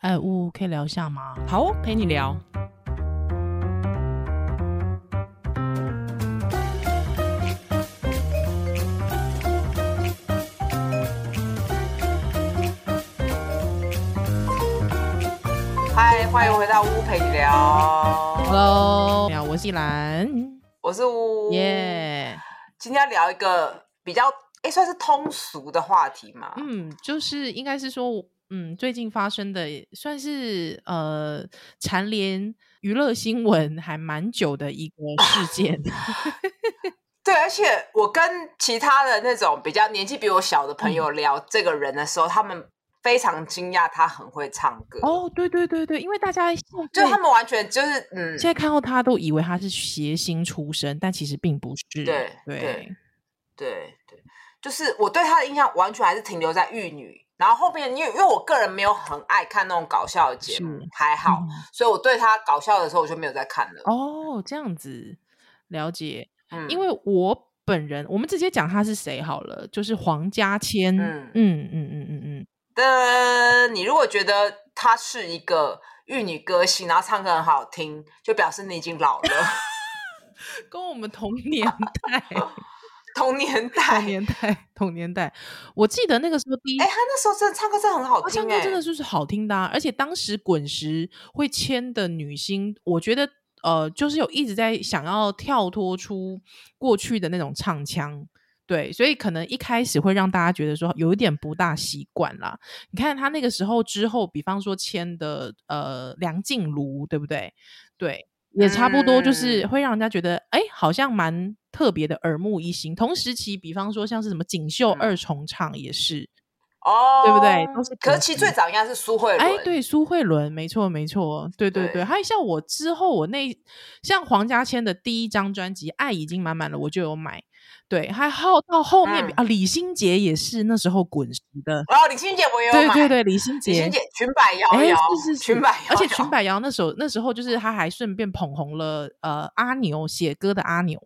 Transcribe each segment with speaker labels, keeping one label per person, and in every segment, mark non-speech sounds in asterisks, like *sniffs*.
Speaker 1: 哎，呜，可以聊一下吗？
Speaker 2: 好哦，陪你聊。
Speaker 3: 嗨，欢迎回到呜陪你聊。
Speaker 1: Hello，你好，我是依兰，
Speaker 3: 我是呜，
Speaker 1: 耶。Yeah.
Speaker 3: 今天要聊一个比较，哎，算是通俗的话题嘛？
Speaker 1: 嗯，就是应该是说。嗯，最近发生的算是呃蝉联娱乐新闻还蛮久的一个事件。*laughs*
Speaker 3: 对，而且我跟其他的那种比较年纪比我小的朋友聊这个人的时候，嗯、他们非常惊讶他很会唱歌。
Speaker 1: 哦，对对对对，因为大家
Speaker 3: 就他们完全就是嗯，
Speaker 1: 现在看到他都以为他是谐星出身，但其实并不是。
Speaker 3: 对对对对，就是我对他的印象完全还是停留在玉女。然后后面，因为因为我个人没有很爱看那种搞笑的节目，还好，嗯、所以我对他搞笑的时候我就没有再看了。
Speaker 1: 哦，这样子了解。嗯，因为我本人，我们直接讲他是谁好了，就是黄嘉千。嗯嗯嗯嗯嗯嗯。
Speaker 3: 的，你如果觉得他是一个玉女歌星，然后唱歌很好听，就表示你已经老了，*laughs*
Speaker 1: 跟我们同年代。
Speaker 3: 同 *laughs* 年代，
Speaker 1: 同年代，同年代。我记得那个时候第一，
Speaker 3: 哎，他那时候真的唱歌真的很好听，
Speaker 1: 唱歌真的就是好听的，啊。而且当时滚石会签的女星，我觉得呃，就是有一直在想要跳脱出过去的那种唱腔，对，所以可能一开始会让大家觉得说有一点不大习惯啦。你看他那个时候之后，比方说签的呃梁静茹，对不对？对。也差不多，就是会让人家觉得，哎、嗯，好像蛮特别的，耳目一新。同时期，比方说像是什么锦绣二重唱也是，
Speaker 3: 哦，
Speaker 1: 对不对？都是。
Speaker 3: 可是其实最早应该是苏慧伦，
Speaker 1: 哎，对，苏慧伦，没错，没错，对对对。对还有像我之后，我那像黄嘉千的第一张专辑《爱已经满满了》，我就有买。对，还好到后面、嗯、啊，李心洁也是那时候滚石的。
Speaker 3: 哦，李心洁我有买。
Speaker 1: 对对对，李心洁，
Speaker 3: 李心洁裙摆摇摇，
Speaker 1: 是是是裙摆摇摇，而且裙摆摇那时候那时候就是他还顺便捧红了呃阿牛写歌的阿牛，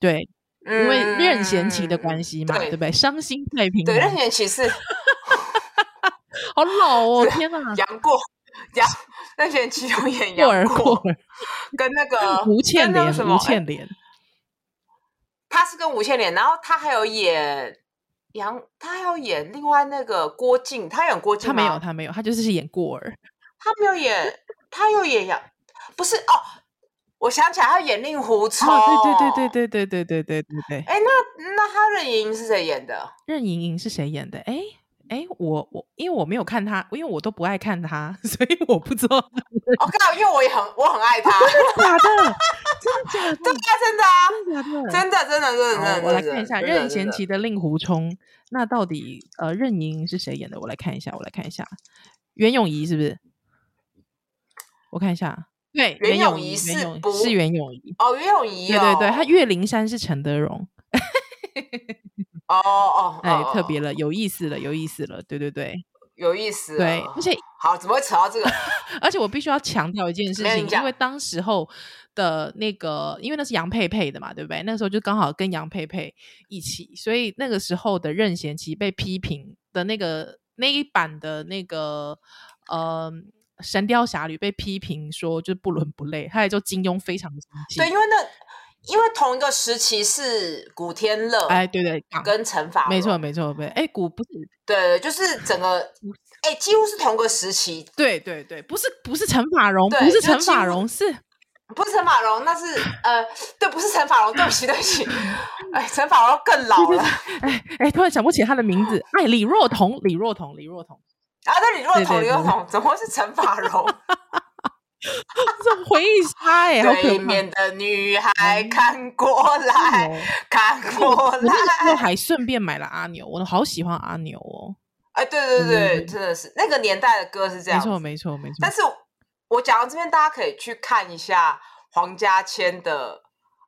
Speaker 1: 对，嗯、因为任贤齐的关系嘛，对，对不对？伤心太平洋，
Speaker 3: 对，任贤齐是，*laughs*
Speaker 1: 好老哦，天哪，
Speaker 3: 杨过杨任贤齐有演杨过，过跟那个
Speaker 1: 吴倩莲，吴倩莲。
Speaker 3: 他是跟吴倩莲，然后他还有演杨，他还有演另外那个郭靖，他演郭靖吗？
Speaker 1: 他没有，他没有，他就是是演过儿。
Speaker 3: 他没有演，他有演杨，不是哦，我想起来，他演令狐冲。
Speaker 1: 哦，对对对对对对对对对对对。
Speaker 3: 哎，那那他任盈盈是谁演的？
Speaker 1: 任盈盈是谁演的？哎。哎，我我因为我没有看他，因为我都不爱看他，*laughs* 所以我不知道。
Speaker 3: 我靠，因为我也很我很爱他，
Speaker 1: 真的假的？*laughs* 真的假的？
Speaker 3: 对啊，真的啊，真的真的真的真的。
Speaker 1: 我来看一下任贤齐的令狐冲，那到底呃任盈盈是谁演的？我来看一下，我来看一下，袁咏仪是不是？我看一下，对，
Speaker 3: 袁咏仪是
Speaker 1: 是袁咏仪
Speaker 3: 哦，袁咏仪，
Speaker 1: 对对对，他岳灵珊是陈德容。*laughs*
Speaker 3: 哦哦，
Speaker 1: 哎，特别了，有意思了，有意思了，对对对，
Speaker 3: 有意思，
Speaker 1: 对，而且
Speaker 3: 好，怎么会扯到这个？*laughs*
Speaker 1: 而且我必须要强调一件事情，因为当时候的那个，因为那是杨佩佩的嘛，对不对？那个时候就刚好跟杨佩佩一起，所以那个时候的任贤齐被批评的那个那一版的那个呃《神雕侠侣》被批评说就是不伦不类，他也就金庸非常的生气，
Speaker 3: 对，因为那。因为同一个时期是古天乐，
Speaker 1: 哎，对对，
Speaker 3: 跟陈法，
Speaker 1: 没错没错，对，哎，古不是，
Speaker 3: 对，就是整个，哎，几乎是同个时期，
Speaker 1: 对对对，不是不是陈法蓉，不是陈法蓉，是，
Speaker 3: 不是陈法蓉，那是呃，对，不是陈法蓉，对不起对不起，哎，陈法蓉更老了，
Speaker 1: 哎哎，突然想不起他的名字，*laughs* 哎，李若彤，李若彤，李若彤，
Speaker 3: 啊，那，李若彤，李若彤，怎么会是陈法蓉？*laughs*
Speaker 1: 这回忆杀哎，
Speaker 3: 对面的女孩看过来，嗯、看过来。我
Speaker 1: 还顺便买了阿牛，我好喜欢阿牛哦。
Speaker 3: 哎，对对对，嗯、真的是那个年代的歌是这样，
Speaker 1: 没错没错没错。
Speaker 3: 但是我讲到这边，大家可以去看一下黄家千的《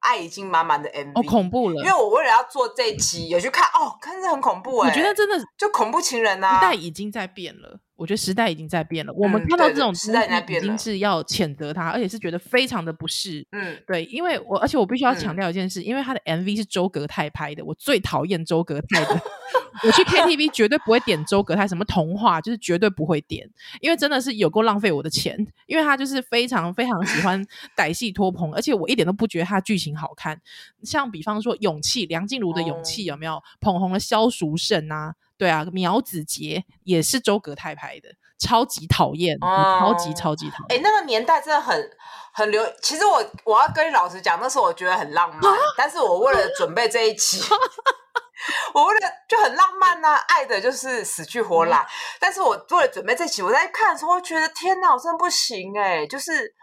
Speaker 3: 爱已经满满的》MV，
Speaker 1: 哦，恐怖了。
Speaker 3: 因为我为了要做这一期，有去看哦，看着很恐怖哎，
Speaker 1: 我觉得真的
Speaker 3: 就恐怖情人呐、啊，
Speaker 1: 时代已经在变了。我觉得时代已经在变了，嗯、我们看到这种
Speaker 3: 时代在变，
Speaker 1: 已经是要谴责他，而且是觉得非常的不适。
Speaker 3: 嗯，
Speaker 1: 对，因为我而且我必须要强调一件事，嗯、因为他的 MV 是周格泰拍的，我最讨厌周格泰的。*laughs* 我去 KTV 绝对不会点周格泰什么童话，就是绝对不会点，因为真的是有够浪费我的钱。因为他就是非常非常喜欢 *laughs* 歹戏拖棚，而且我一点都不觉得他剧情好看。像比方说《勇气》，梁静茹的《勇气》有没有、哦、捧红了萧淑慎啊？对啊，苗子杰也是周格泰拍的，超级讨厌，哦、超级超级讨厌。
Speaker 3: 哎、欸，那个年代真的很很流。其实我我要跟你老实讲，那时候我觉得很浪漫，啊、但是我为了准备这一期，*laughs* 啊、我为了就很浪漫呐、啊，爱的就是死去活来。嗯、但是我为了准备这一期，我在看的时候，我觉得天哪，我真的不行哎、欸，就是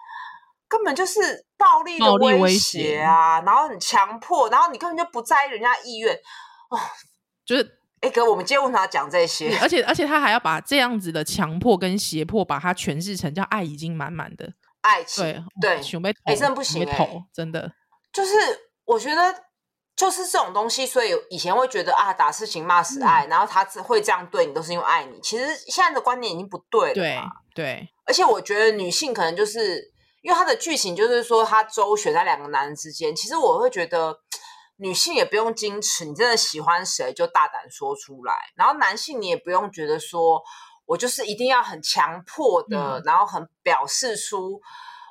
Speaker 3: 根本就是暴力的威胁啊，然后很强迫，然后你根本就不在意人家意愿哦，
Speaker 1: 就是。
Speaker 3: 哎，哥，我们今天为什么要讲这些？
Speaker 1: 而且，而且他还要把这样子的强迫跟胁迫，把它诠释成叫爱已经满满的
Speaker 3: 爱情。对对，
Speaker 1: 准备
Speaker 3: 哎，真的不行哎，
Speaker 1: 真的。
Speaker 3: 就是我觉得，就是这种东西，所以以前会觉得啊，打是情，骂是爱，然后他只会这样对你，都是因为爱你。其实现在的观念已经不对了。
Speaker 1: 对对。
Speaker 3: 而且我觉得女性可能就是因为她的剧情，就是说她周旋在两个男人之间。其实我会觉得。女性也不用矜持，你真的喜欢谁就大胆说出来。然后男性你也不用觉得说我就是一定要很强迫的，嗯、然后很表示出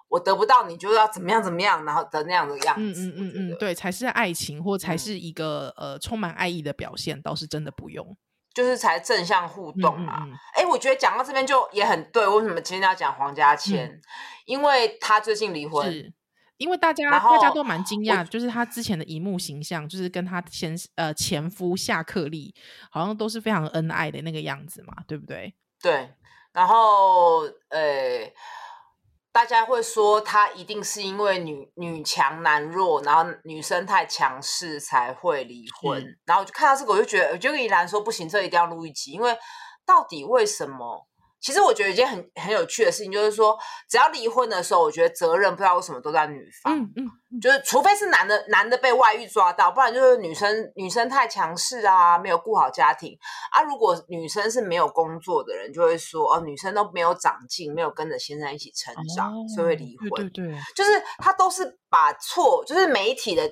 Speaker 3: 我得不到你就要怎么样怎么样，然后的那样的样子。嗯嗯嗯
Speaker 1: 嗯，对，才是爱情或才是一个、嗯、呃充满爱意的表现，倒是真的不用，
Speaker 3: 就是才正向互动嘛。哎、嗯嗯嗯，我觉得讲到这边就也很对。为什么今天要讲黄家千？嗯、因为他最近离婚。
Speaker 1: 因为大家大家都蛮惊讶，就是她之前的荧幕形象，就是跟她前呃前夫夏克立好像都是非常恩爱的那个样子嘛，对不对？
Speaker 3: 对。然后呃，大家会说她一定是因为女女强男弱，然后女生太强势才会离婚。嗯、然后就看到这个，我就觉得，我就跟依兰说不行，这一定要录一集，因为到底为什么？其实我觉得一件很很有趣的事情，就是说，只要离婚的时候，我觉得责任不知道为什么都在女方，
Speaker 1: 嗯嗯，嗯
Speaker 3: 就是除非是男的男的被外遇抓到，不然就是女生女生太强势啊，没有顾好家庭啊。如果女生是没有工作的人，就会说哦，女生都没有长进，没有跟着先生一起成长，哦、所以会离婚。
Speaker 1: 对对，对，
Speaker 3: 就是他都是把错，就是媒体的。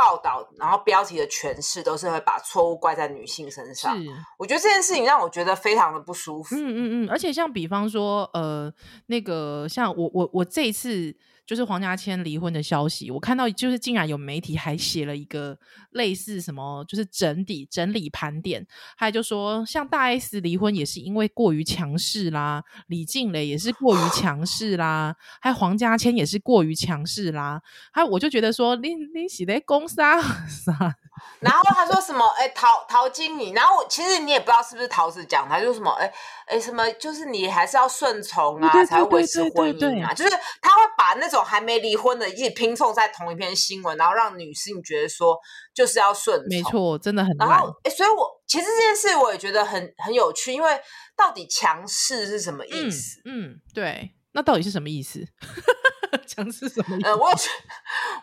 Speaker 3: 报道，然后标题的诠释都是会把错误怪在女性身上。是，我觉得这件事情让我觉得非常的不舒服。
Speaker 1: 嗯嗯嗯，而且像比方说，呃，那个像我我我这一次。就是黄家千离婚的消息，我看到就是竟然有媒体还写了一个类似什么，就是整理整理盘点，还就说像大 S 离婚也是因为过于强势啦，李静蕾也是过于强势啦，还有黄家千也是过于强势啦，还有我就觉得说你你是在攻杀啥？
Speaker 3: 然后他说什么？哎，陶陶晶莹，然后其实你也不知道是不是桃子讲，他就什么？哎哎，什么？就是你还是要顺从啊，才会维持婚姻啊。就是他会把那种还没离婚的一起拼凑在同一篇新闻，然后让女性觉得说就是要顺从。
Speaker 1: 没错，真的很
Speaker 3: 然后哎，所以我其实这件事我也觉得很很有趣，因为到底强势是什么意思？
Speaker 1: 嗯，嗯，对，那到底是什么意思？*laughs* 强势什么意思？
Speaker 3: 呃，我有去，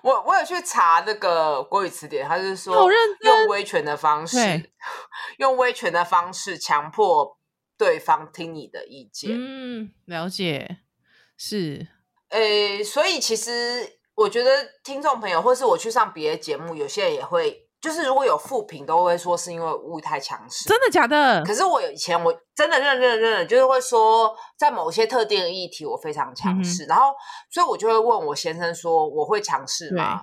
Speaker 3: 我我有去查那个国语词典，他是说用威权的方式，*laughs* 用威权的方式强迫对方听你的意见。
Speaker 1: 嗯，了解，是，
Speaker 3: 诶，所以其实我觉得听众朋友，或是我去上别的节目，有些人也会。就是如果有负评，都会说是因为物太强势，
Speaker 1: 真的假的？
Speaker 3: 可是我有以前我真的认认认，就是会说在某些特定的议题我非常强势，嗯、然后所以我就会问我先生说我会强势吗？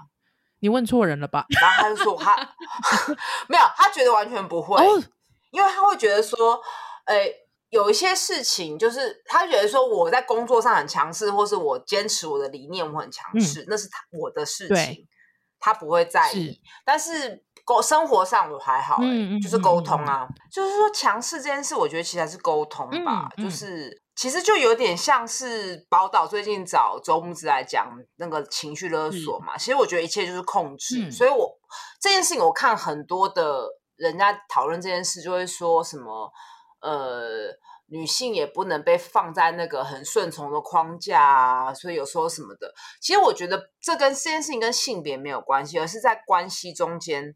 Speaker 1: 你问错人了吧？
Speaker 3: 然后他就说他 *laughs* 没有，他觉得完全不会，哦、因为他会觉得说，呃，有一些事情就是他觉得说我在工作上很强势，或是我坚持我的理念我很强势，嗯、那是他我的事情。他不会在意，是但是沟生活上我还好、欸，嗯、就是沟通啊，嗯、就是说强势这件事，我觉得其实还是沟通吧，嗯、就是其实就有点像是宝岛最近找周木子来讲那个情绪勒索嘛，是其实我觉得一切就是控制，嗯、所以我这件事情我看很多的人家讨论这件事，就会说什么呃。女性也不能被放在那个很顺从的框架啊，所以有时候什么的，其实我觉得这跟这件事情跟性别没有关系，而是在关系中间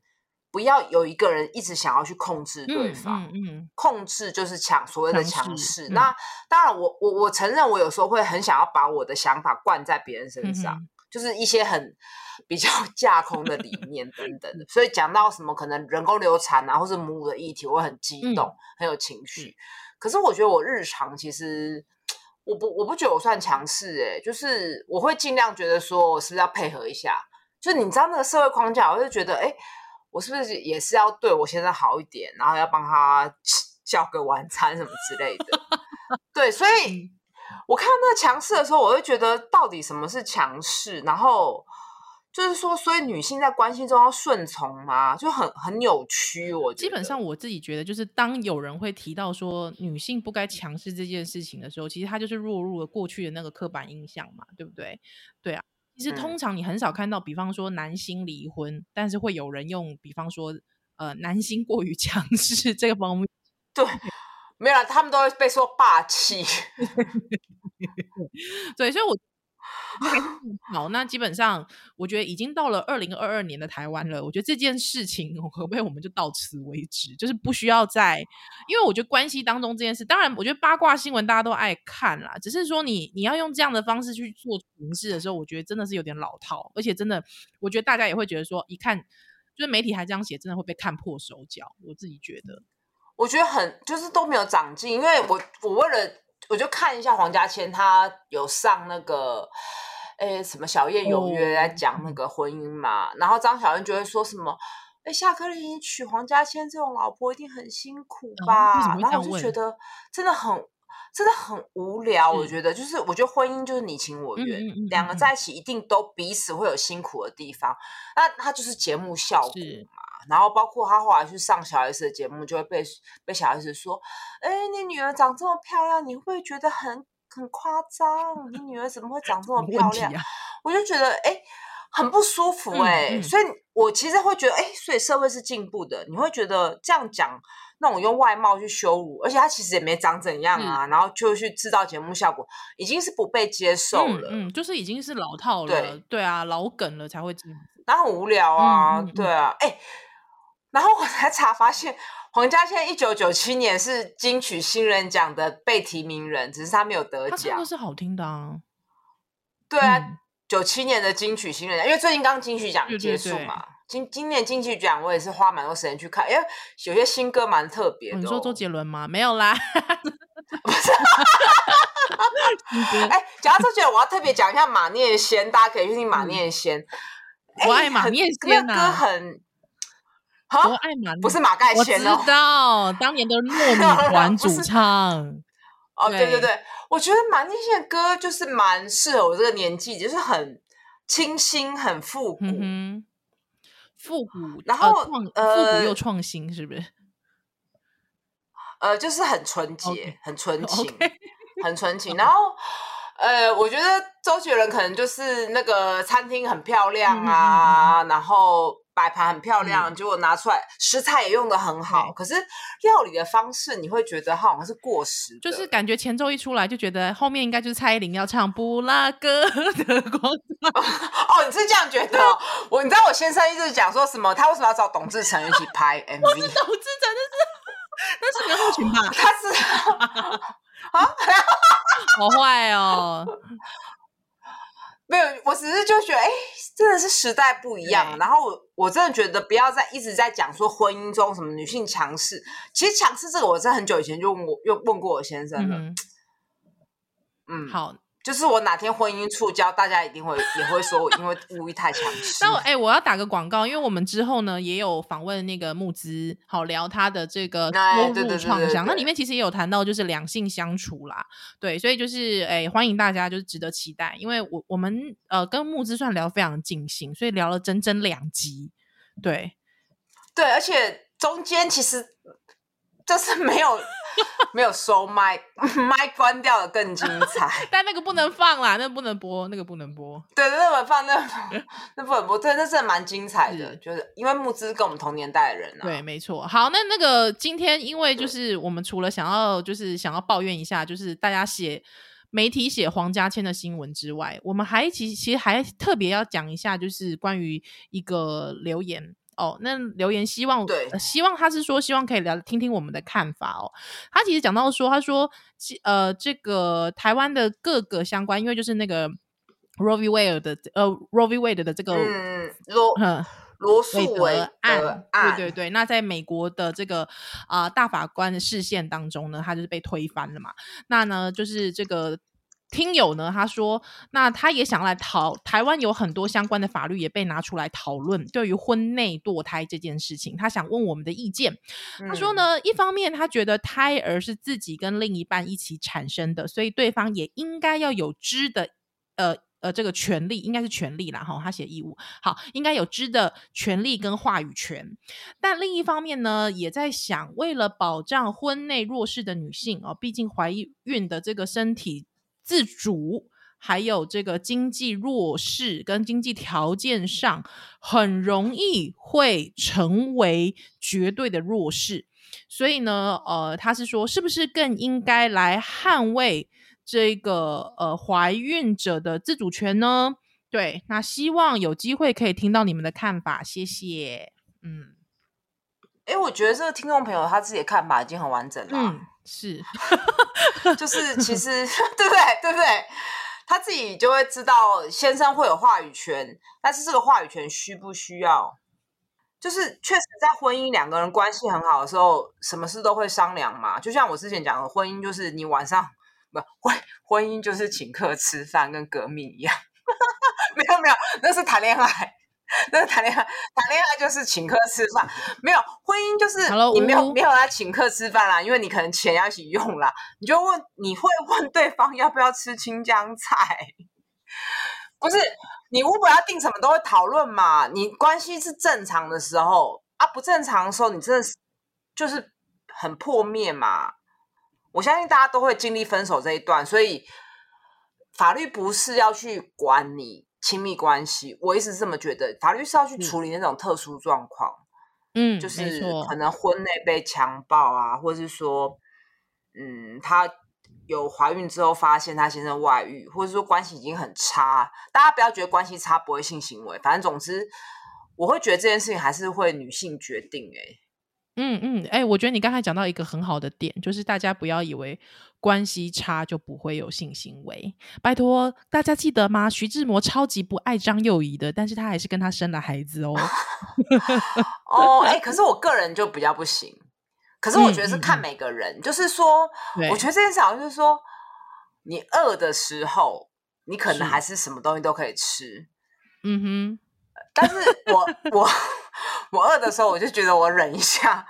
Speaker 3: 不不要有一个人一直想要去控制对方，
Speaker 1: 嗯，嗯嗯
Speaker 3: 控制就是强，所谓的强势。
Speaker 1: 嗯、
Speaker 3: 那当然我，我我我承认，我有时候会很想要把我的想法灌在别人身上，嗯、就是一些很比较 *laughs* 架空的理念等等的。所以讲到什么可能人工流产啊，或是母乳的议题，我会很激动，嗯、很有情绪。可是我觉得我日常其实。我不，我不觉得我算强势诶，就是我会尽量觉得说，我是不是要配合一下？就你知道那个社会框架，我就觉得，哎，我是不是也是要对我先生好一点，然后要帮他叫个晚餐什么之类的？对，所以我看到那个强势的时候，我会觉得到底什么是强势？然后。就是说，所以女性在关系中要顺从嘛？就很很扭曲。我
Speaker 1: 基本上我自己觉得，就是当有人会提到说女性不该强势这件事情的时候，其实他就是落入了过去的那个刻板印象嘛，对不对？对啊。其实通常你很少看到，比方说男性离婚，嗯、但是会有人用，比方说呃，男性过于 *laughs* 强势这个方面。*laughs*
Speaker 3: 对，没有啦，他们都会被说霸气。*laughs*
Speaker 1: 对，所以我。好，那基本上我觉得已经到了二零二二年的台湾了。我觉得这件事情可不可以我们就到此为止，就是不需要再，因为我觉得关系当中这件事，当然我觉得八卦新闻大家都爱看啦，只是说你你要用这样的方式去做形式的时候，我觉得真的是有点老套，而且真的我觉得大家也会觉得说，一看就是媒体还这样写，真的会被看破手脚。我自己觉得，
Speaker 3: 我觉得很就是都没有长进，因为我我为了我就看一下黄家千，他有上那个。哎，什么小燕有约来讲那个婚姻嘛？哦、然后张小燕就会说什么：“哎，夏克立你娶黄家千这种老婆一定很辛苦吧？”嗯、然后我就觉得真的很真的很无聊。我觉得就是，我觉得婚姻就是你情我愿，两个在一起一定都彼此会有辛苦的地方。那他就是节目效果嘛。然后包括他后来去上小 S 的节目，就会被被小 S 说：“哎，你女儿长这么漂亮，你会不会觉得很？”很夸张，你女儿怎么会长这么漂亮？啊、我就觉得哎、欸，很不舒服哎、欸，嗯嗯、所以我其实会觉得哎、欸，所以社会是进步的。你会觉得这样讲，那种用外貌去羞辱，而且他其实也没长怎样啊，嗯、然后就去制造节目效果，已经是不被接受了。
Speaker 1: 嗯，嗯，就是已经是老套了，对，对啊，老梗了才会这样。
Speaker 3: 然后很无聊啊，对啊，哎、欸，然后我才查发现。黄家千一九九七年是金曲新人奖的被提名人，只是他没有得奖。他唱
Speaker 1: 歌是好听的啊。
Speaker 3: 对啊，九七、嗯、年的金曲新人奖，因为最近刚金曲奖结束嘛。今今年金曲奖我也是花蛮多时间去看，因为有些新歌蛮特别的、哦。你说
Speaker 1: 周杰伦吗？没有啦。*laughs*
Speaker 3: 不是。*laughs* 哎，讲到周杰伦，我要特别讲一下马念先，大家可以去听马念先。
Speaker 1: 嗯、我爱马念先
Speaker 3: 那歌很。
Speaker 1: 我爱马，
Speaker 3: 不是马盖先哦。
Speaker 1: 我知道，当年的 *laughs* 糯米团主唱。
Speaker 3: 哦，对对对，我觉得马念先的歌就是蛮适合我这个年纪，就是很清新、很复古。
Speaker 1: 复古，
Speaker 3: 然后
Speaker 1: 呃，复古又创新，是不是？*laughs*
Speaker 3: 呃，就是很纯洁、很纯 *laughs* 情、很纯情。然后，呃，我觉得周杰伦可能就是那个餐厅很漂亮啊，然后。摆盘很漂亮，结果拿出来食材也用的很好，可是料理的方式你会觉得好像是过时，
Speaker 1: 就是感觉前奏一出来就觉得后面应该就是蔡依林要唱布拉格 *laughs* 的光 *laughs*
Speaker 3: 哦，你是这样觉得？我你知道我先生一直讲说什么？他为什么要找董志成一起拍 MV？*laughs*
Speaker 1: 我是董志成，那是那是袁后群吧？
Speaker 3: 他是啊，
Speaker 1: 好坏哦。
Speaker 3: 没有，我只是就觉得，哎，真的是时代不一样。然后我我真的觉得，不要再一直在讲说婚姻中什么女性强势。其实强势这个，我在很久以前就问过，又问过我先生了。嗯，
Speaker 1: 嗯好。
Speaker 3: 就是我哪天婚姻触礁，大家一定会也会说我因为物欲太强势。*laughs*
Speaker 1: 那我哎、欸，我要打个广告，因为我们之后呢也有访问那个木之，好聊他的这个多路创伤。那里面其实也有谈到就是两性相处啦，对，所以就是哎、欸，欢迎大家就是值得期待，因为我我们呃跟木之算聊非常尽兴，所以聊了整整两集，对
Speaker 3: 对，而且中间其实就是没有。*laughs* 没有收麦，*laughs* 麦关掉的更精彩，*laughs*
Speaker 1: 但那个不能放啦，那个不能播，那个不能播。
Speaker 3: 对，那个放，那那不能播。对，那真的蛮精彩的，是就是因为木之跟我们同年代的人啊。
Speaker 1: 对，没错。好，那那个今天，因为就是我们除了想要就是想要抱怨一下，就是大家写媒体写黄家千的新闻之外，我们还其实其实还特别要讲一下，就是关于一个留言。哦，那留言希望
Speaker 3: 对、
Speaker 1: 呃，希望他是说希望可以聊听听我们的看法哦。他其实讲到说，他说，呃，这个台湾的各个相关，因为就是那个 Roe v. Wade 的呃 Roe v. Wade 的这个
Speaker 3: 嗯罗嗯罗素韦
Speaker 1: 案，案，对对对。那在美国的这个啊、呃、大法官的视线当中呢，他就是被推翻了嘛。那呢，就是这个。听友呢，他说，那他也想来讨台湾有很多相关的法律也被拿出来讨论，对于婚内堕胎这件事情，他想问我们的意见。他说呢，一方面他觉得胎儿是自己跟另一半一起产生的，所以对方也应该要有知的，呃呃，这个权利应该是权利啦，哈，他写义务，好，应该有知的权利跟话语权。但另一方面呢，也在想，为了保障婚内弱势的女性哦，毕竟怀孕的这个身体。自主，还有这个经济弱势跟经济条件上，很容易会成为绝对的弱势。所以呢，呃，他是说，是不是更应该来捍卫这个呃怀孕者的自主权呢？对，那希望有机会可以听到你们的看法，谢谢。嗯，
Speaker 3: 哎，我觉得这个听众朋友他自己的看法已经很完整了。
Speaker 1: 嗯，是。*laughs*
Speaker 3: 就是其实 *laughs* 对不对？对不对？他自己就会知道先生会有话语权，但是这个话语权需不需要？就是确实在婚姻两个人关系很好的时候，什么事都会商量嘛。就像我之前讲的，婚姻就是你晚上不婚婚姻就是请客吃饭跟革命一样，*laughs* 没有没有，那是谈恋爱。*laughs* 那谈恋爱，谈恋爱就是请客吃饭，没有婚姻就是你没有 Hello, 没有来请客吃饭啦，因为你可能钱要一起用啦，你就问你会问对方要不要吃青江菜，不是你如果要订什么都会讨论嘛，你关系是正常的时候啊，不正常的时候你真的是就是很破灭嘛，我相信大家都会经历分手这一段，所以法律不是要去管你。亲密关系，我一直这么觉得，法律是要去处理那种特殊状况，
Speaker 1: 嗯，
Speaker 3: 就是可能婚内被强暴啊，或者是说，嗯，她有怀孕之后发现她先生外遇，或者说关系已经很差，大家不要觉得关系差不会性行为，反正总之，我会觉得这件事情还是会女性决定、欸，哎。
Speaker 1: 嗯嗯，哎、欸，我觉得你刚才讲到一个很好的点，就是大家不要以为关系差就不会有性行为。拜托，大家记得吗？徐志摩超级不爱张幼仪的，但是他还是跟他生了孩子哦。*laughs*
Speaker 3: 哦，哎、欸，可是我个人就比较不行。可是我觉得是看每个人，嗯嗯、就是说，我觉得这件事好像就是说，你饿的时候，你可能还是什么东西都可以吃。
Speaker 1: 嗯哼，
Speaker 3: 但是我我。*laughs* 我饿的时候，我就觉得我忍一下，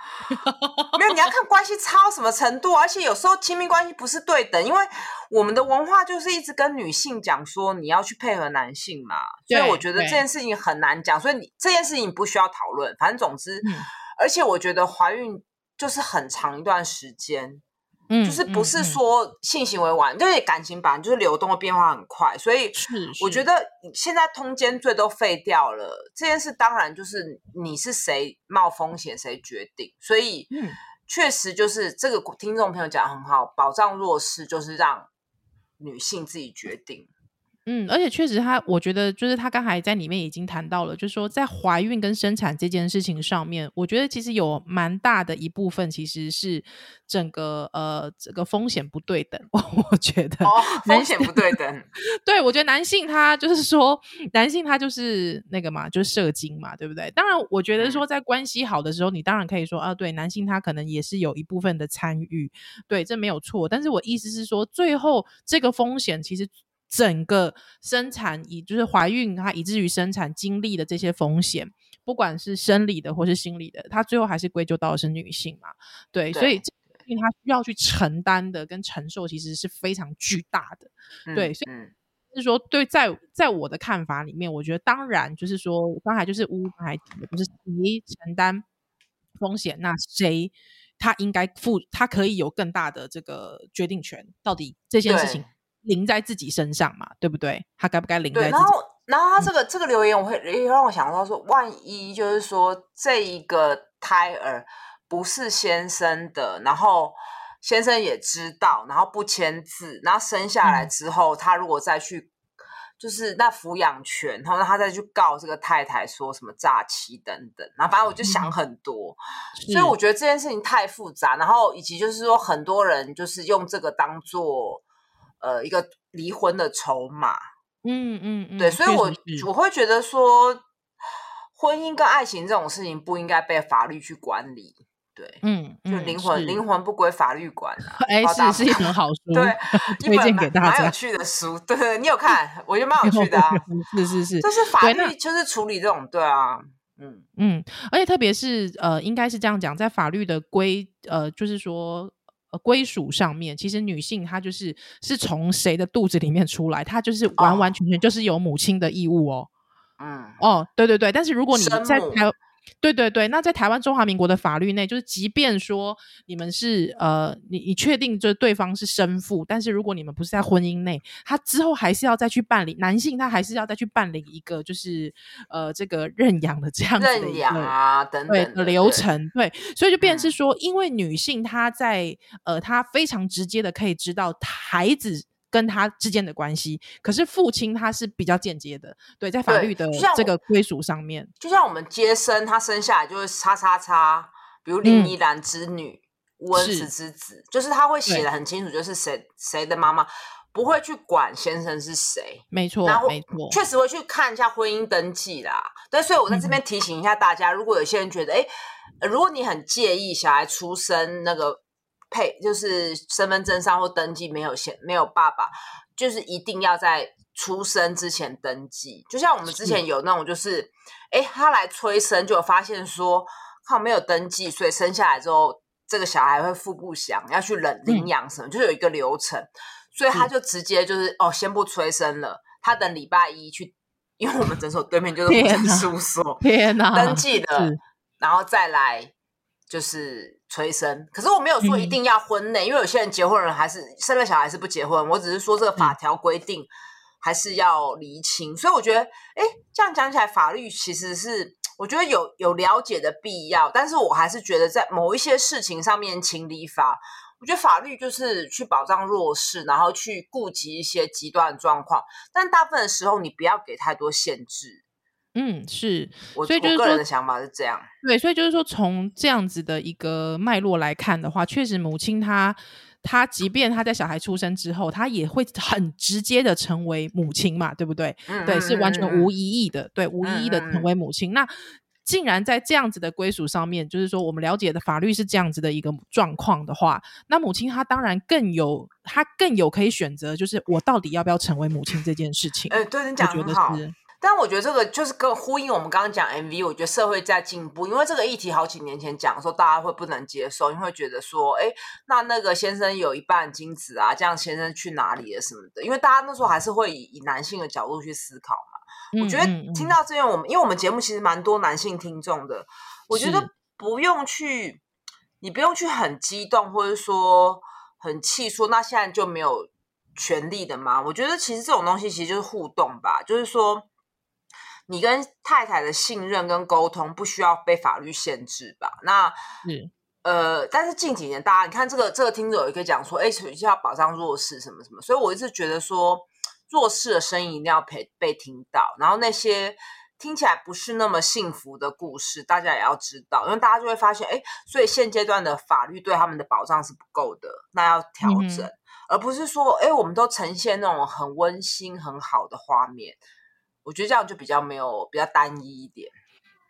Speaker 3: 没有，你要看关系差到什么程度，而且有时候亲密关系不是对等，因为我们的文化就是一直跟女性讲说你要去配合男性嘛，所以我觉得这件事情很难讲，所以你这件事情不需要讨论，反正总之，嗯、而且我觉得怀孕就是很长一段时间。嗯，就是不是说性行为完，嗯嗯、就是感情版就是流动的变化很快，所以我觉得现在通奸罪都废掉了，这件事当然就是你是谁冒风险谁决定，所以确实就是这个听众朋友讲得很好，保障弱势就是让女性自己决定。
Speaker 1: 嗯，而且确实他，他我觉得就是他刚才在里面已经谈到了，就是说在怀孕跟生产这件事情上面，我觉得其实有蛮大的一部分其实是整个呃这个风险不对等。*laughs* 我觉得
Speaker 3: 哦，风险不对等，*laughs*
Speaker 1: 对，我觉得男性他就是说男性他就是那个嘛，就是射精嘛，对不对？当然，我觉得说在关系好的时候，你当然可以说啊，对，男性他可能也是有一部分的参与，对，这没有错。但是我意思是说，最后这个风险其实。整个生产以就是怀孕，它以至于生产经历的这些风险，不管是生理的或是心理的，它最后还是归咎到的是女性嘛？对，对所以这她需要去承担的跟承受，其实是非常巨大的。嗯、对，所以就是说，对，在在我的看法里面，我觉得当然就是说，刚才就是乌刚才讲的，就是谁承担风险，那谁他应该负，他可以有更大的这个决定权，到底这件事情。淋在自己身上嘛，对不对？他该不该淋在自己？
Speaker 3: 然后，然后他这个、嗯、这个留言，我会也让我想到说，万一就是说这一个胎儿不是先生的，然后先生也知道，然后不签字，然后生下来之后，嗯、他如果再去就是那抚养权，然后他再去告这个太太说什么诈欺等等，然后反正我就想很多，嗯、所以我觉得这件事情太复杂，然后以及就是说很多人就是用这个当做呃一个离婚的筹码，
Speaker 1: 嗯嗯嗯，
Speaker 3: 对，所以我我会觉得说婚姻跟爱情这种事情不应该被法律去管理。对，
Speaker 1: 嗯，
Speaker 3: 就灵魂，灵魂不归法律管啊。*laughs*
Speaker 1: 哎，是是一本好书，
Speaker 3: 对，
Speaker 1: 推荐给大家。
Speaker 3: 蛮有趣的书，对，你有 *laughs* 看？我觉得蛮有趣的啊。*laughs*
Speaker 1: 是是是，
Speaker 3: 就是法律就是处理这种，对啊，嗯
Speaker 1: 嗯，而且特别是呃，应该是这样讲，在法律的规呃，就是说呃归属上面，其实女性她就是是从谁的肚子里面出来，她就是完完全全就是有母亲的义务哦。
Speaker 3: 嗯，
Speaker 1: 哦，对对对，但是如果你在台。对对对，那在台湾中华民国的法律内，就是即便说你们是呃，你你确定就是对方是生父，但是如果你们不是在婚姻内，他之后还是要再去办理，男性他还是要再去办理一个就是呃这个认养的这样子的
Speaker 3: 认养啊等等
Speaker 1: 流程，对，所以就变成是说，因为女性她在呃她非常直接的可以知道孩子。跟他之间的关系，可是父亲他是比较间接的，对，在法律的这个归属上面，
Speaker 3: 就像我们接生，他生下来就是叉叉叉，比如林依兰之女、吴、嗯、恩慈之子，就是他会写的很清楚，就是谁谁的妈妈，不会去管先生是谁，
Speaker 1: 没错，
Speaker 3: 然后
Speaker 1: 没错，
Speaker 3: 确实会去看一下婚姻登记啦。对，所以我在这边提醒一下大家，嗯、如果有些人觉得，哎，如果你很介意小孩出生那个。配就是身份证上或登记没有先没有爸爸，就是一定要在出生之前登记。就像我们之前有那种，就是哎，他来催生，就有发现说靠没有登记，所以生下来之后，这个小孩会腹部响，要去领领养什么，嗯、就有一个流程，所以他就直接就是哦，先不催生了，他等礼拜一去，因为我们诊所对面就是户政事务所，
Speaker 1: 天哪，
Speaker 3: 登记的，然后再来就是。催生，可是我没有说一定要婚内，嗯、因为有些人结婚人还是生了小孩是不结婚。我只是说这个法条规定还是要厘清，嗯、所以我觉得，哎，这样讲起来，法律其实是我觉得有有了解的必要，但是我还是觉得在某一些事情上面，情理法，我觉得法律就是去保障弱势，然后去顾及一些极端的状况，但大部分的时候，你不要给太多限制。
Speaker 1: 嗯，是，所以就是
Speaker 3: 我个人的想法是这样。
Speaker 1: 对，所以就是说，从这样子的一个脉络来看的话，确实母亲她她即便她在小孩出生之后，她也会很直接的成为母亲嘛，对不对？嗯，对，是完全无疑义的，嗯、对，无意义的成为母亲。嗯、那竟然在这样子的归属上面，就是说我们了解的法律是这样子的一个状况的话，那母亲她当然更有，她更有可以选择，就是我到底要不要成为母亲这件事情。
Speaker 3: 哎、欸，对，你讲得很好。但我觉得这个就是跟呼应我们刚刚讲 MV，我觉得社会在进步，因为这个议题好几年前讲的时候，大家会不能接受，因为会觉得说，哎，那那个先生有一半精子啊，这样先生去哪里了什么的？因为大家那时候还是会以以男性的角度去思考嘛。我觉得听到这边，我们因为我们节目其实蛮多男性听众的，我觉得不用去，你不用去很激动，或者说很气，说那现在就没有权利的吗？我觉得其实这种东西其实就是互动吧，就是说。你跟太太的信任跟沟通不需要被法律限制吧？那，嗯，呃，但是近几年大家你看这个这个听者也可以讲说，哎，需要保障弱势什么什么，所以我一直觉得说弱势的声音一定要被被听到，然后那些听起来不是那么幸福的故事，大家也要知道，因为大家就会发现，哎，所以现阶段的法律对他们的保障是不够的，那要调整，嗯、而不是说，哎，我们都呈现那种很温馨很好的画面。我觉得这样就比较没有比较单一一点，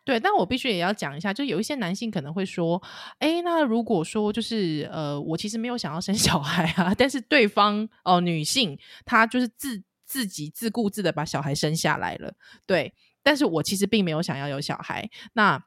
Speaker 1: 对。但我必须也要讲一下，就有一些男性可能会说：“哎，那如果说就是呃，我其实没有想要生 *laughs* 小孩啊，但是对方哦、女性她就是自自己自顾自的把小孩生下来了，对。但是我其实并没有想要有小孩，那。”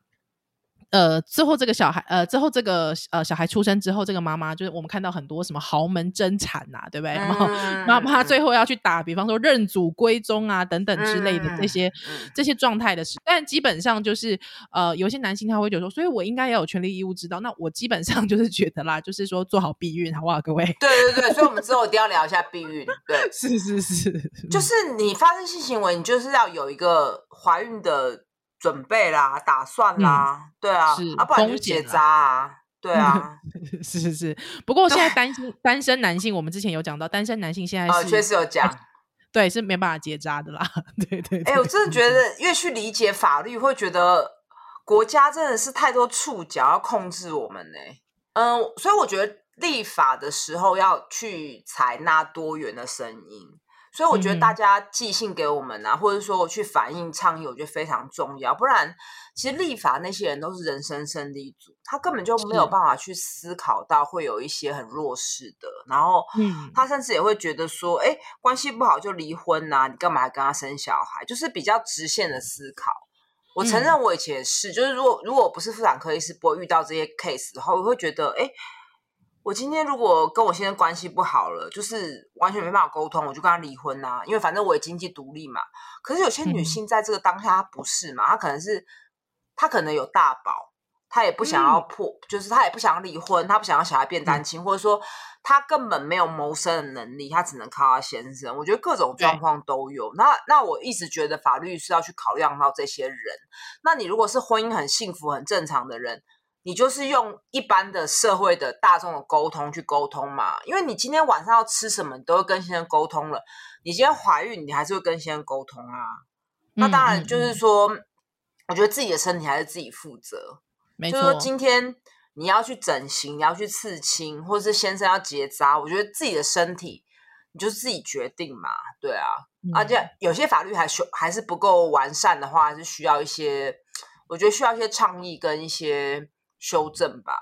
Speaker 1: 呃，之后这个小孩，呃，之后这个呃小孩出生之后，这个妈妈就是我们看到很多什么豪门争产呐、啊，对不对？然后妈妈最后要去打，比方说认祖归宗啊等等之类的这些、嗯、这些状态的事。但基本上就是呃，有些男性他会觉得说，所以我应该也有权利义务知道。那我基本上就是觉得啦，就是说做好避孕，好不好，各位？
Speaker 3: 对对对，所以我们之后一定要聊一下避孕。对，*laughs*
Speaker 1: 是是是，
Speaker 3: 就是你发生性行为，你就是要有一个怀孕的。准备啦，打算啦，嗯、对啊，是啊，不然就结扎啊，对啊，*laughs*
Speaker 1: 是是是。不过现在单身单身男性，我们之前有讲到，单身男性现在是
Speaker 3: 确实有讲，
Speaker 1: 对，是没办法结扎的啦。对对，对，
Speaker 3: 哎、欸，我真的觉得越去理解法律，会觉得国家真的是太多触角要控制我们呢。嗯，所以我觉得立法的时候要去采纳多元的声音。所以我觉得大家寄信给我们啊，嗯、或者说我去反映倡议，我觉得非常重要。不然，其实立法那些人都是人生胜利组，他根本就没有办法去思考到会有一些很弱势的。然后，他甚至也会觉得说，哎、嗯，关系不好就离婚呐、啊，你干嘛还跟他生小孩？就是比较直线的思考。我承认我以前也是，嗯、就是如果如果不是妇产科医师，不会遇到这些 case 的话，我会觉得，哎。我今天如果跟我先生关系不好了，就是完全没办法沟通，我就跟他离婚呐、啊。因为反正我也经济独立嘛。可是有些女性在这个当下，她不是嘛？她可能是她可能有大宝，她也不想要破，嗯、就是她也不想要离婚，她不想要小孩变单亲，嗯、或者说她根本没有谋生的能力，她只能靠她先生。我觉得各种状况都有。那那我一直觉得法律是要去考量到这些人。那你如果是婚姻很幸福、很正常的人。你就是用一般的社会的大众的沟通去沟通嘛，因为你今天晚上要吃什么，你都会跟先生沟通了。你今天怀孕，你还是会跟先生沟通啊。那当然就是说，嗯嗯嗯，我觉得自己的身体还是自己负责。没错。就是说今天你要去整形，你要去刺青，或者是先生要结扎，我觉得自己的身体你就自己决定嘛。对啊，嗯、而且有些法律还修还是不够完善的话，还是需要一些，我觉得需要一些倡议跟一些。修正吧，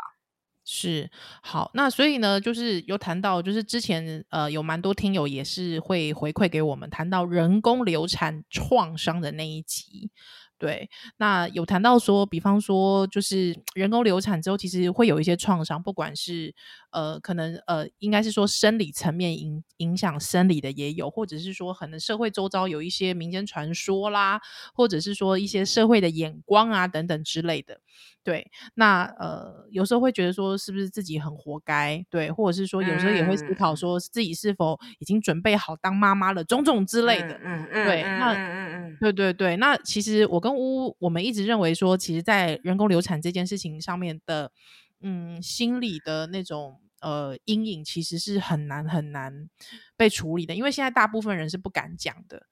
Speaker 1: 是好。那所以呢，就是有谈到，就是之前呃有蛮多听友也是会回馈给我们，谈到人工流产创伤的那一集。对，那有谈到说，比方说，就是人工流产之后，其实会有一些创伤，不管是呃，可能呃，应该是说生理层面影影响生理的也有，或者是说可能社会周遭有一些民间传说啦，或者是说一些社会的眼光啊等等之类的。对，那呃，有时候会觉得说，是不是自己很活该？对，或者是说，有时候也会思考说自己是否已经准备好当妈妈了，种种之类的。嗯嗯，对，那嗯嗯对对对，那其实我跟乌乌，我们一直认为说，其实，在人工流产这件事情上面的，嗯，心理的那种呃阴影，其实是很难很难被处理的，因为现在大部分人是不敢讲的。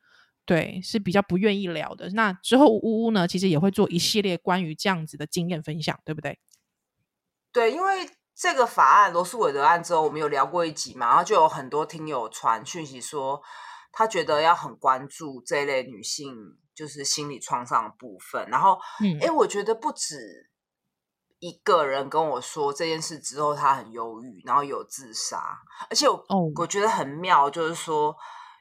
Speaker 1: 对，是比较不愿意聊的。那之后呜呜呢，其实也会做一系列关于这样子的经验分享，对不对？
Speaker 3: 对，因为这个法案罗诉韦德案之后，我们有聊过一集嘛，然后就有很多听友传讯息说，他觉得要很关注这一类女性就是心理创伤的部分。然后，哎、嗯，我觉得不止一个人跟我说这件事之后，他很忧郁，然后有自杀，而且我、哦、我觉得很妙，就是说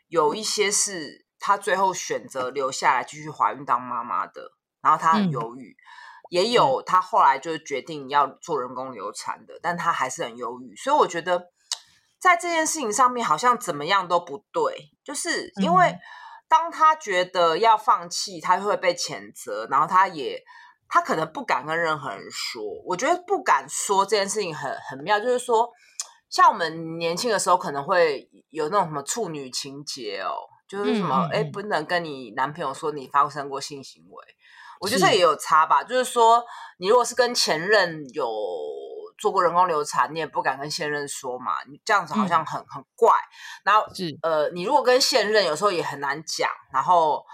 Speaker 3: 有一些是。她最后选择留下来继续怀孕当妈妈的，然后她很犹豫，嗯、也有她后来就决定要做人工流产的，但她还是很忧郁。所以我觉得在这件事情上面好像怎么样都不对，就是因为当他觉得要放弃，他会被谴责，然后他也他可能不敢跟任何人说。我觉得不敢说这件事情很很妙，就是说像我们年轻的时候可能会有那种什么处女情结哦。就是什么，哎、嗯，不能跟你男朋友说你发生过性行为，我觉得这也有差吧。就是说，你如果是跟前任有做过人工流产，你也不敢跟现任说嘛，你这样子好像很、嗯、很怪。然后，是呃，你如果跟现任有时候也很难讲。然后，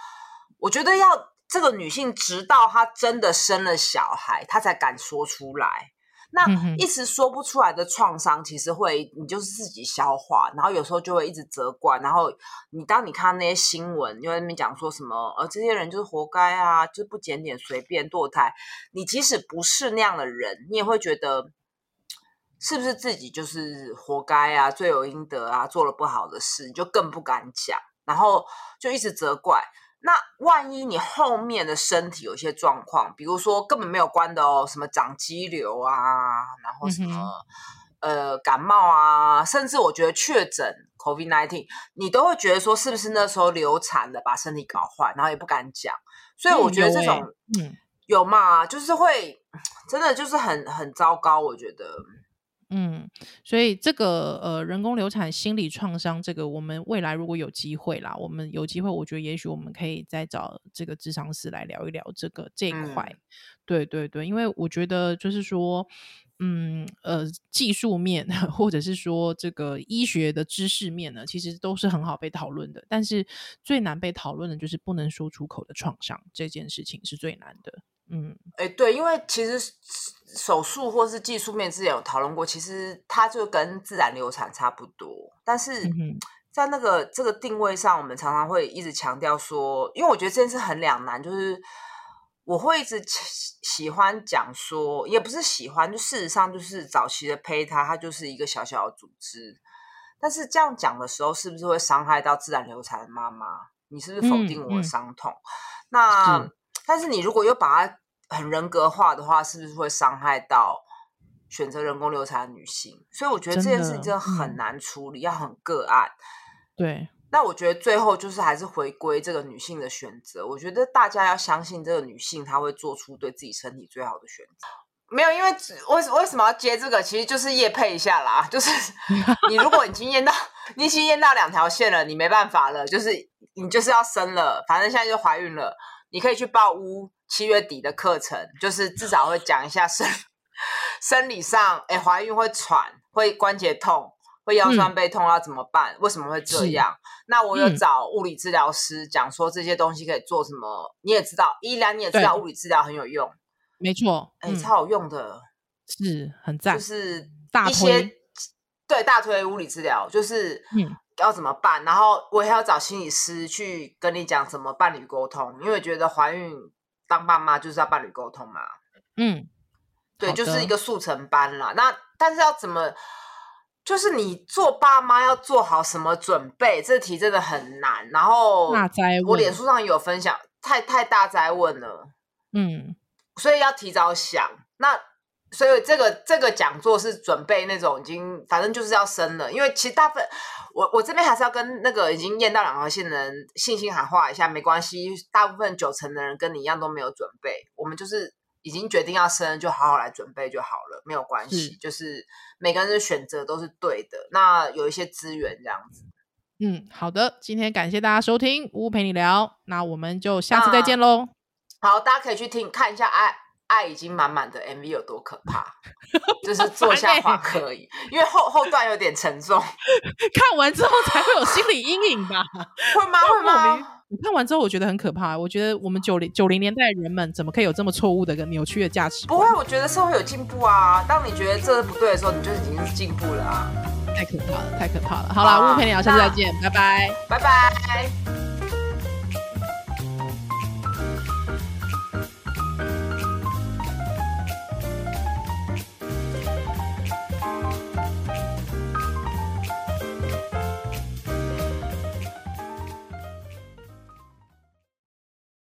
Speaker 3: 我觉得要这个女性直到她真的生了小孩，她才敢说出来。那一直说不出来的创伤，其实会你就是自己消化，然后有时候就会一直责怪，然后你当你看那些新闻，因为那边讲说什么，呃，这些人就是活该啊，就是不检点、随便堕胎，你即使不是那样的人，你也会觉得是不是自己就是活该啊，罪有应得啊，做了不好的事，你就更不敢讲，然后就一直责怪。那万一你后面的身体有些状况，比如说根本没有关的哦，什么长肌瘤啊，然后什么、嗯、呃感冒啊，甚至我觉得确诊 COVID-19，你都会觉得说是不是那时候流产了把身体搞坏，然后也不敢讲。所以我觉得这种嗯有嘛，就是会 *sniffs* 真的就是很很糟糕，我觉得。
Speaker 1: 嗯，所以这个呃，人工流产心理创伤，这个我们未来如果有机会啦，我们有机会，我觉得也许我们可以再找这个智商师来聊一聊这个这一块。嗯、对对对，因为我觉得就是说，嗯呃技术面，*laughs* 或者是说这个医学的知识面呢，其实都是很好被讨论的。但是最难被讨论的就是不能说出口的创伤这件事情是最难的。嗯，
Speaker 3: 哎，对，因为其实手术或是技术面之前有讨论过，其实它就跟自然流产差不多。但是在那个这个定位上，我们常常会一直强调说，因为我觉得这件事很两难，就是我会一直喜欢讲说，也不是喜欢，就事实上就是早期的胚胎它就是一个小小的组织。但是这样讲的时候，是不是会伤害到自然流产的妈妈？你是不是否定我的伤痛？嗯嗯、那是但是你如果又把它很人格化的话，是不是会伤害到选择人工流产的女性？所以我觉得这件事情真的很难处理，嗯、要很个案。
Speaker 1: 对，
Speaker 3: 那我觉得最后就是还是回归这个女性的选择。我觉得大家要相信这个女性，她会做出对自己身体最好的选择。没有，因为为为什么要接这个？其实就是业配一下啦。就是 *laughs* 你如果已经验到，你已经验到两条线了，你没办法了，就是你就是要生了，反正现在就怀孕了，你可以去报屋。七月底的课程，就是至少会讲一下生 *laughs* 生理上，哎，怀孕会喘，会关节痛，会腰酸背痛，要怎么办？嗯、为什么会这样？那我有找物理治疗师讲说这些东西可以做什么。你也知道，依然你也知道物理治疗很有用，
Speaker 1: 没错，
Speaker 3: 哎、嗯，超好用的，
Speaker 1: 是很赞，
Speaker 3: 就是一些对大推物理治疗，就是要怎么办？嗯、然后我也要找心理师去跟你讲怎么伴侣沟通，因为觉得怀孕。当爸妈就是要伴侣沟通嘛，
Speaker 1: 嗯，
Speaker 3: 对，就是一个速成班啦。那但是要怎么，就是你做爸妈要做好什么准备？这题真的很难。然后我脸书上有分享，太太大灾问了，
Speaker 1: 嗯，
Speaker 3: 所以要提早想。那所以这个这个讲座是准备那种已经反正就是要生了，因为其实大部分。我我这边还是要跟那个已经验到两条线的人信心喊话一下，没关系，大部分九成的人跟你一样都没有准备，我们就是已经决定要生，就好好来准备就好了，没有关系，是就是每个人的选择都是对的，那有一些资源这样子。
Speaker 1: 嗯，好的，今天感谢大家收听乌乌陪你聊，那我们就下次再见喽。
Speaker 3: 好，大家可以去听看一下爱。爱已经满满的 MV 有多可怕？就是 *laughs* 坐下话可以，因为后后段有点沉重。*laughs*
Speaker 1: 看完之后才会有心理阴影吧？
Speaker 3: 会吗？会吗？
Speaker 1: 你看完之后，我觉得很可怕。我觉得我们九零九零年代人们怎么可以有这么错误的、跟扭曲的价值？
Speaker 3: 不会，我觉得社会有进步啊。当你觉得这是不对的时候，你就已经是进步了啊。
Speaker 1: 太可怕了，太可怕了。好啦，乌乌陪你聊，下次再见，拜拜，
Speaker 3: 拜拜。